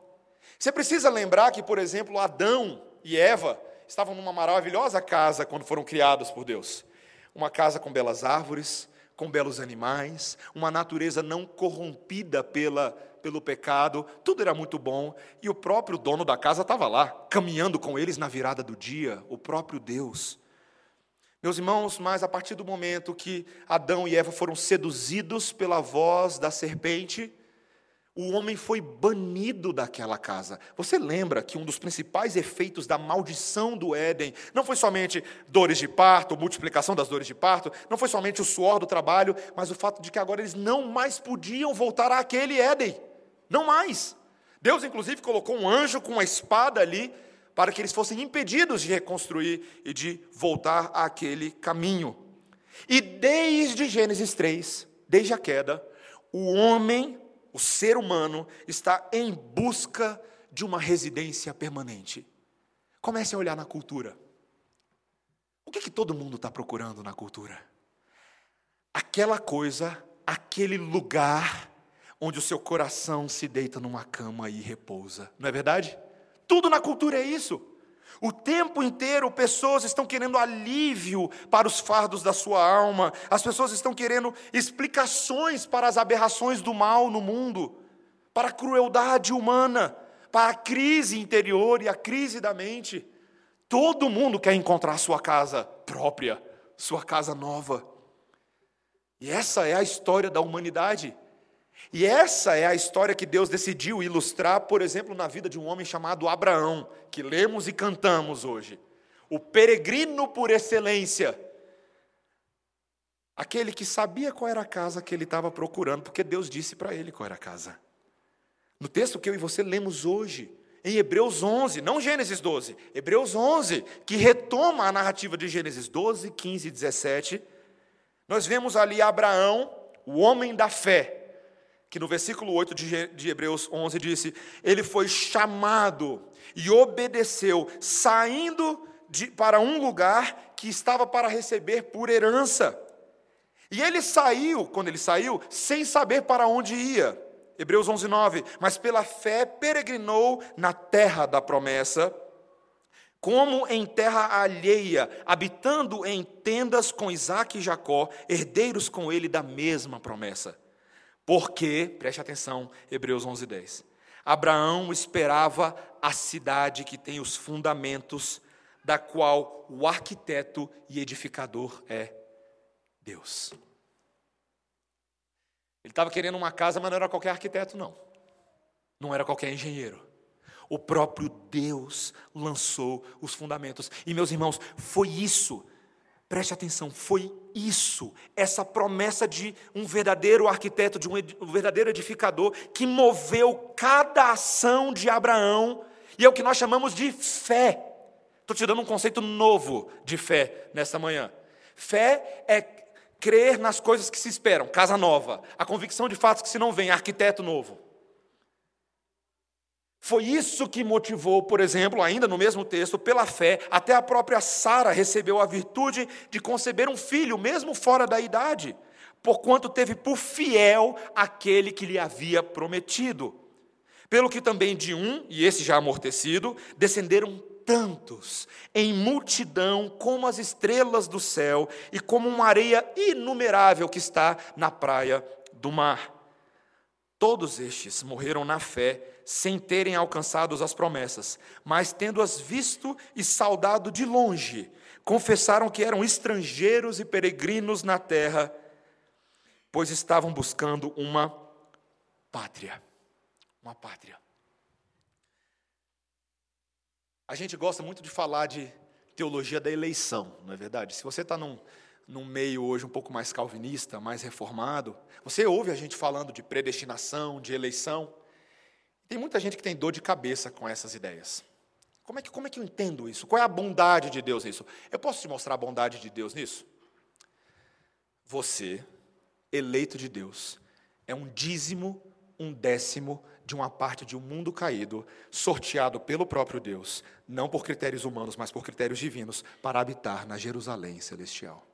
Você precisa lembrar que, por exemplo, Adão e Eva estavam numa maravilhosa casa quando foram criados por Deus. Uma casa com belas árvores, com belos animais, uma natureza não corrompida pela, pelo pecado, tudo era muito bom, e o próprio dono da casa estava lá, caminhando com eles na virada do dia, o próprio Deus. Meus irmãos, mas a partir do momento que Adão e Eva foram seduzidos pela voz da serpente, o homem foi banido daquela casa. Você lembra que um dos principais efeitos da maldição do Éden não foi somente dores de parto, multiplicação das dores de parto, não foi somente o suor do trabalho, mas o fato de que agora eles não mais podiam voltar àquele Éden. Não mais. Deus, inclusive, colocou um anjo com uma espada ali para que eles fossem impedidos de reconstruir e de voltar àquele caminho. E desde Gênesis 3, desde a queda, o homem o ser humano está em busca de uma residência permanente. Comece a olhar na cultura. O que, que todo mundo está procurando na cultura? Aquela coisa, aquele lugar onde o seu coração se deita numa cama e repousa. Não é verdade? Tudo na cultura é isso. O tempo inteiro, pessoas estão querendo alívio para os fardos da sua alma, as pessoas estão querendo explicações para as aberrações do mal no mundo, para a crueldade humana, para a crise interior e a crise da mente. Todo mundo quer encontrar sua casa própria, sua casa nova. E essa é a história da humanidade. E essa é a história que Deus decidiu ilustrar, por exemplo, na vida de um homem chamado Abraão, que lemos e cantamos hoje. O peregrino por excelência. Aquele que sabia qual era a casa que ele estava procurando, porque Deus disse para ele qual era a casa. No texto que eu e você lemos hoje, em Hebreus 11, não Gênesis 12, Hebreus 11, que retoma a narrativa de Gênesis 12, 15 e 17, nós vemos ali Abraão, o homem da fé, que no versículo 8 de Hebreus 11 disse: Ele foi chamado e obedeceu, saindo de, para um lugar que estava para receber por herança. E ele saiu, quando ele saiu, sem saber para onde ia. Hebreus 11, 9. Mas pela fé peregrinou na terra da promessa, como em terra alheia, habitando em tendas com Isaac e Jacó, herdeiros com ele da mesma promessa. Porque, preste atenção, Hebreus 11, 10. Abraão esperava a cidade que tem os fundamentos, da qual o arquiteto e edificador é Deus. Ele estava querendo uma casa, mas não era qualquer arquiteto, não. Não era qualquer engenheiro. O próprio Deus lançou os fundamentos. E, meus irmãos, foi isso Preste atenção, foi isso, essa promessa de um verdadeiro arquiteto, de um, verdadeiro edificador, que moveu cada ação de Abraão, e é o que nós chamamos de fé. Estou te dando um conceito novo de fé nesta manhã. Fé é crer nas coisas que se esperam, casa nova, a convicção de fatos que se não vem, arquiteto novo. Foi isso que motivou, por exemplo, ainda no mesmo texto, pela fé, até a própria Sara recebeu a virtude de conceber um filho, mesmo fora da idade, porquanto teve por fiel aquele que lhe havia prometido. Pelo que também de um, e esse já amortecido, descenderam tantos, em multidão, como as estrelas do céu e como uma areia inumerável que está na praia do mar. Todos estes morreram na fé, sem terem alcançado as promessas, mas tendo-as visto e saudado de longe, confessaram que eram estrangeiros e peregrinos na terra, pois estavam buscando uma pátria. Uma pátria. A gente gosta muito de falar de teologia da eleição, não é verdade? Se você está num, num meio hoje um pouco mais calvinista, mais reformado, você ouve a gente falando de predestinação, de eleição. Tem muita gente que tem dor de cabeça com essas ideias. Como é que, como é que eu entendo isso? Qual é a bondade de Deus nisso? Eu posso te mostrar a bondade de Deus nisso? Você, eleito de Deus, é um dízimo, um décimo de uma parte de um mundo caído, sorteado pelo próprio Deus, não por critérios humanos, mas por critérios divinos, para habitar na Jerusalém celestial.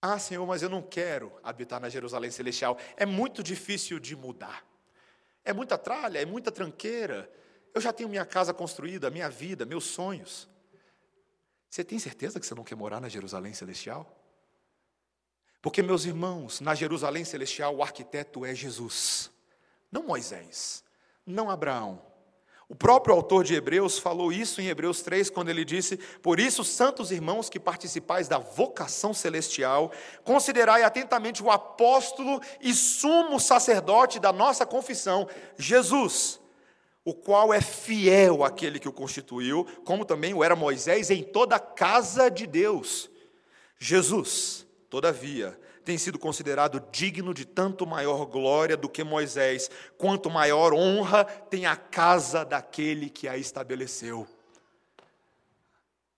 Ah, Senhor, mas eu não quero habitar na Jerusalém celestial. É muito difícil de mudar. É muita tralha, é muita tranqueira. Eu já tenho minha casa construída, minha vida, meus sonhos. Você tem certeza que você não quer morar na Jerusalém celestial? Porque, meus irmãos, na Jerusalém celestial o arquiteto é Jesus, não Moisés, não Abraão. O próprio autor de Hebreus falou isso em Hebreus 3, quando ele disse: Por isso, santos irmãos que participais da vocação celestial, considerai atentamente o apóstolo e sumo sacerdote da nossa confissão, Jesus, o qual é fiel àquele que o constituiu, como também o era Moisés em toda a casa de Deus. Jesus, todavia, tem sido considerado digno de tanto maior glória do que Moisés, quanto maior honra tem a casa daquele que a estabeleceu.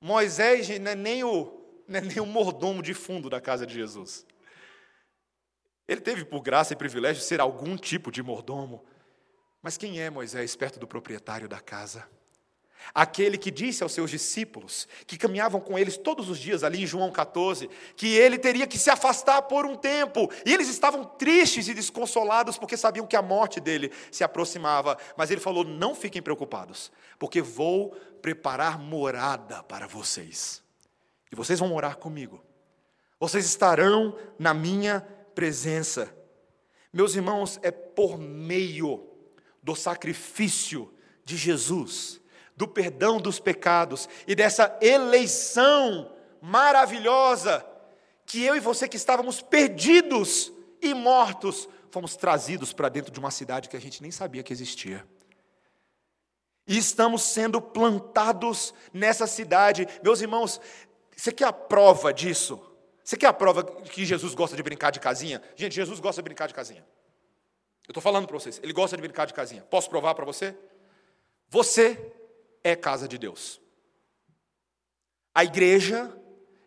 Moisés não é nem o, não é nem o mordomo de fundo da casa de Jesus. Ele teve por graça e privilégio ser algum tipo de mordomo. Mas quem é Moisés perto do proprietário da casa? Aquele que disse aos seus discípulos, que caminhavam com eles todos os dias, ali em João 14, que ele teria que se afastar por um tempo, e eles estavam tristes e desconsolados porque sabiam que a morte dele se aproximava. Mas ele falou: Não fiquem preocupados, porque vou preparar morada para vocês, e vocês vão morar comigo, vocês estarão na minha presença. Meus irmãos, é por meio do sacrifício de Jesus do perdão dos pecados e dessa eleição maravilhosa que eu e você que estávamos perdidos e mortos, fomos trazidos para dentro de uma cidade que a gente nem sabia que existia. E estamos sendo plantados nessa cidade. Meus irmãos, você quer a prova disso? Você quer a prova que Jesus gosta de brincar de casinha? Gente, Jesus gosta de brincar de casinha. Eu estou falando para vocês, ele gosta de brincar de casinha. Posso provar para você? Você é casa de Deus. A igreja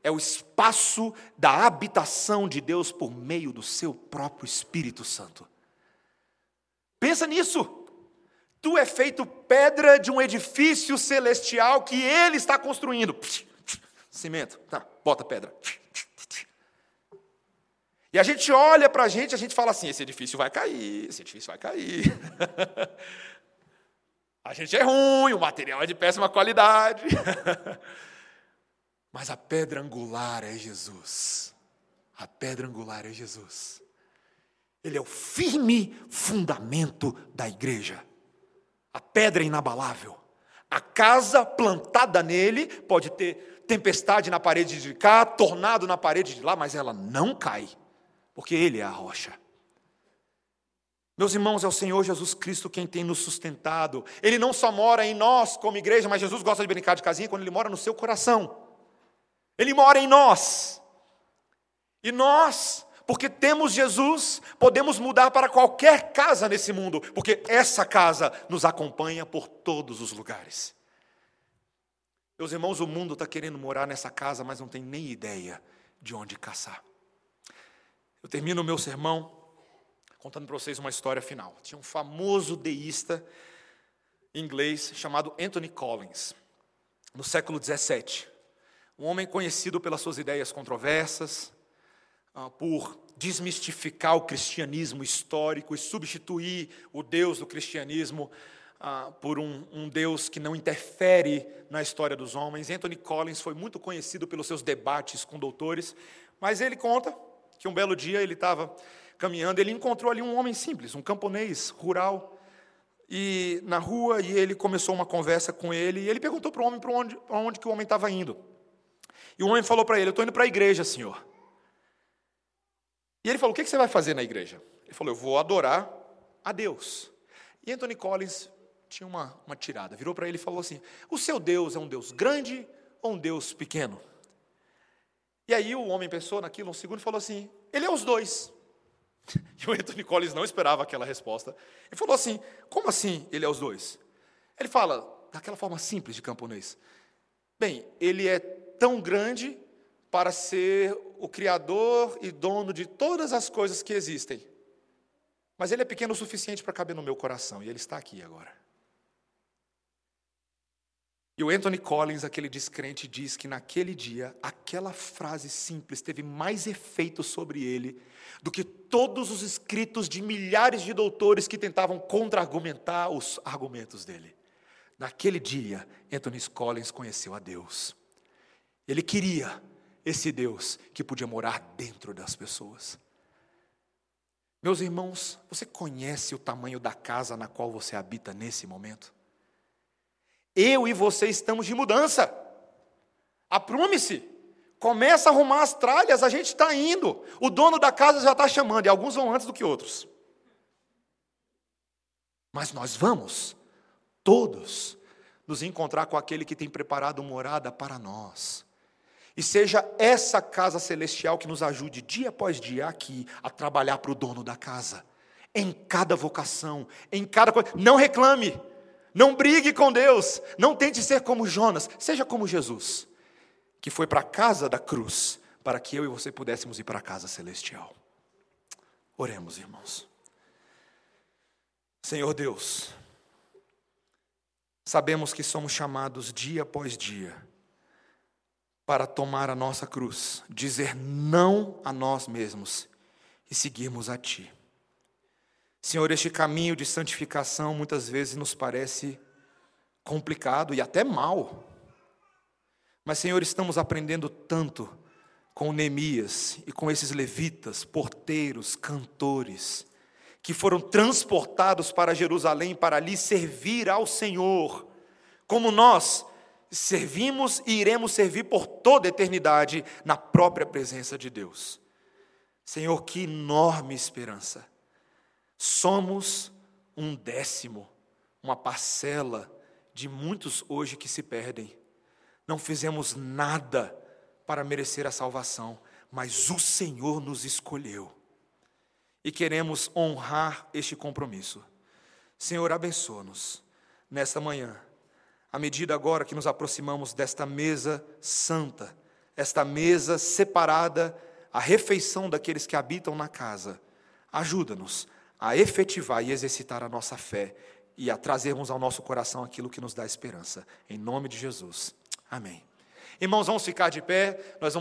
é o espaço da habitação de Deus por meio do seu próprio Espírito Santo. Pensa nisso. Tu é feito pedra de um edifício celestial que ele está construindo. Cimento, tá, bota pedra. E a gente olha para a gente, a gente fala assim: esse edifício vai cair, esse edifício vai cair. A gente é ruim, o material é de péssima qualidade. Mas a pedra angular é Jesus. A pedra angular é Jesus. Ele é o firme fundamento da igreja. A pedra é inabalável. A casa plantada nele pode ter tempestade na parede de cá, tornado na parede de lá, mas ela não cai, porque ele é a rocha. Meus irmãos, é o Senhor Jesus Cristo quem tem nos sustentado. Ele não só mora em nós como igreja, mas Jesus gosta de brincar de casinha quando ele mora no seu coração. Ele mora em nós. E nós, porque temos Jesus, podemos mudar para qualquer casa nesse mundo, porque essa casa nos acompanha por todos os lugares. Meus irmãos, o mundo está querendo morar nessa casa, mas não tem nem ideia de onde caçar. Eu termino o meu sermão contando para vocês uma história final. Tinha um famoso deísta inglês chamado Anthony Collins, no século 17. Um homem conhecido pelas suas ideias controversas, ah, por desmistificar o cristianismo histórico e substituir o Deus do cristianismo ah, por um, um, Deus que não interfere na história dos homens. Anthony Collins foi muito conhecido pelos seus debates com doutores, mas ele conta que um belo dia ele estava caminhando, ele encontrou ali um homem simples, um camponês rural, e na rua, e ele começou uma conversa com ele, e ele perguntou para o homem para onde, para onde que o homem estava indo. E o homem falou para ele: Eu estou indo para a igreja, senhor. E ele falou: O que você vai fazer na igreja? Ele falou: Eu vou adorar a Deus. E Anthony Collins tinha uma, uma tirada, virou para ele e falou assim: O seu Deus é um Deus grande ou um Deus pequeno? E aí o homem pensou naquilo um segundo e falou assim: Ele é os dois. E o Anthony Collins não esperava aquela resposta. Ele falou assim: como assim ele é os dois? Ele fala, daquela forma simples de camponês: bem, ele é tão grande para ser o criador e dono de todas as coisas que existem. Mas ele é pequeno o suficiente para caber no meu coração, e ele está aqui agora. E o Anthony Collins, aquele descrente, diz que naquele dia, aquela frase simples teve mais efeito sobre ele do que todos os escritos de milhares de doutores que tentavam contra-argumentar os argumentos dele. Naquele dia, Anthony Collins conheceu a Deus. Ele queria esse Deus que podia morar dentro das pessoas. Meus irmãos, você conhece o tamanho da casa na qual você habita nesse momento? Eu e você estamos de mudança. Aprume-se. Começa a arrumar as tralhas, a gente está indo. O dono da casa já está chamando, e alguns vão antes do que outros. Mas nós vamos, todos, nos encontrar com aquele que tem preparado morada para nós. E seja essa casa celestial que nos ajude dia após dia aqui a trabalhar para o dono da casa, em cada vocação, em cada coisa. Não reclame, não brigue com Deus, não tente ser como Jonas, seja como Jesus, que foi para a casa da cruz, para que eu e você pudéssemos ir para a casa celestial. Oremos, irmãos. Senhor Deus, sabemos que somos chamados dia após dia para tomar a nossa cruz, dizer não a nós mesmos e seguirmos a Ti. Senhor, este caminho de santificação muitas vezes nos parece complicado e até mal. Mas, Senhor, estamos aprendendo tanto com Neemias e com esses levitas, porteiros, cantores, que foram transportados para Jerusalém para ali servir ao Senhor, como nós servimos e iremos servir por toda a eternidade na própria presença de Deus. Senhor, que enorme esperança! Somos um décimo, uma parcela de muitos hoje que se perdem. Não fizemos nada para merecer a salvação, mas o Senhor nos escolheu e queremos honrar este compromisso. Senhor, abençoa-nos nesta manhã, à medida agora que nos aproximamos desta mesa santa, esta mesa separada, a refeição daqueles que habitam na casa. Ajuda-nos a efetivar e exercitar a nossa fé e a trazermos ao nosso coração aquilo que nos dá esperança. Em nome de Jesus. Amém. Irmãos, vamos ficar de pé. Nós vamos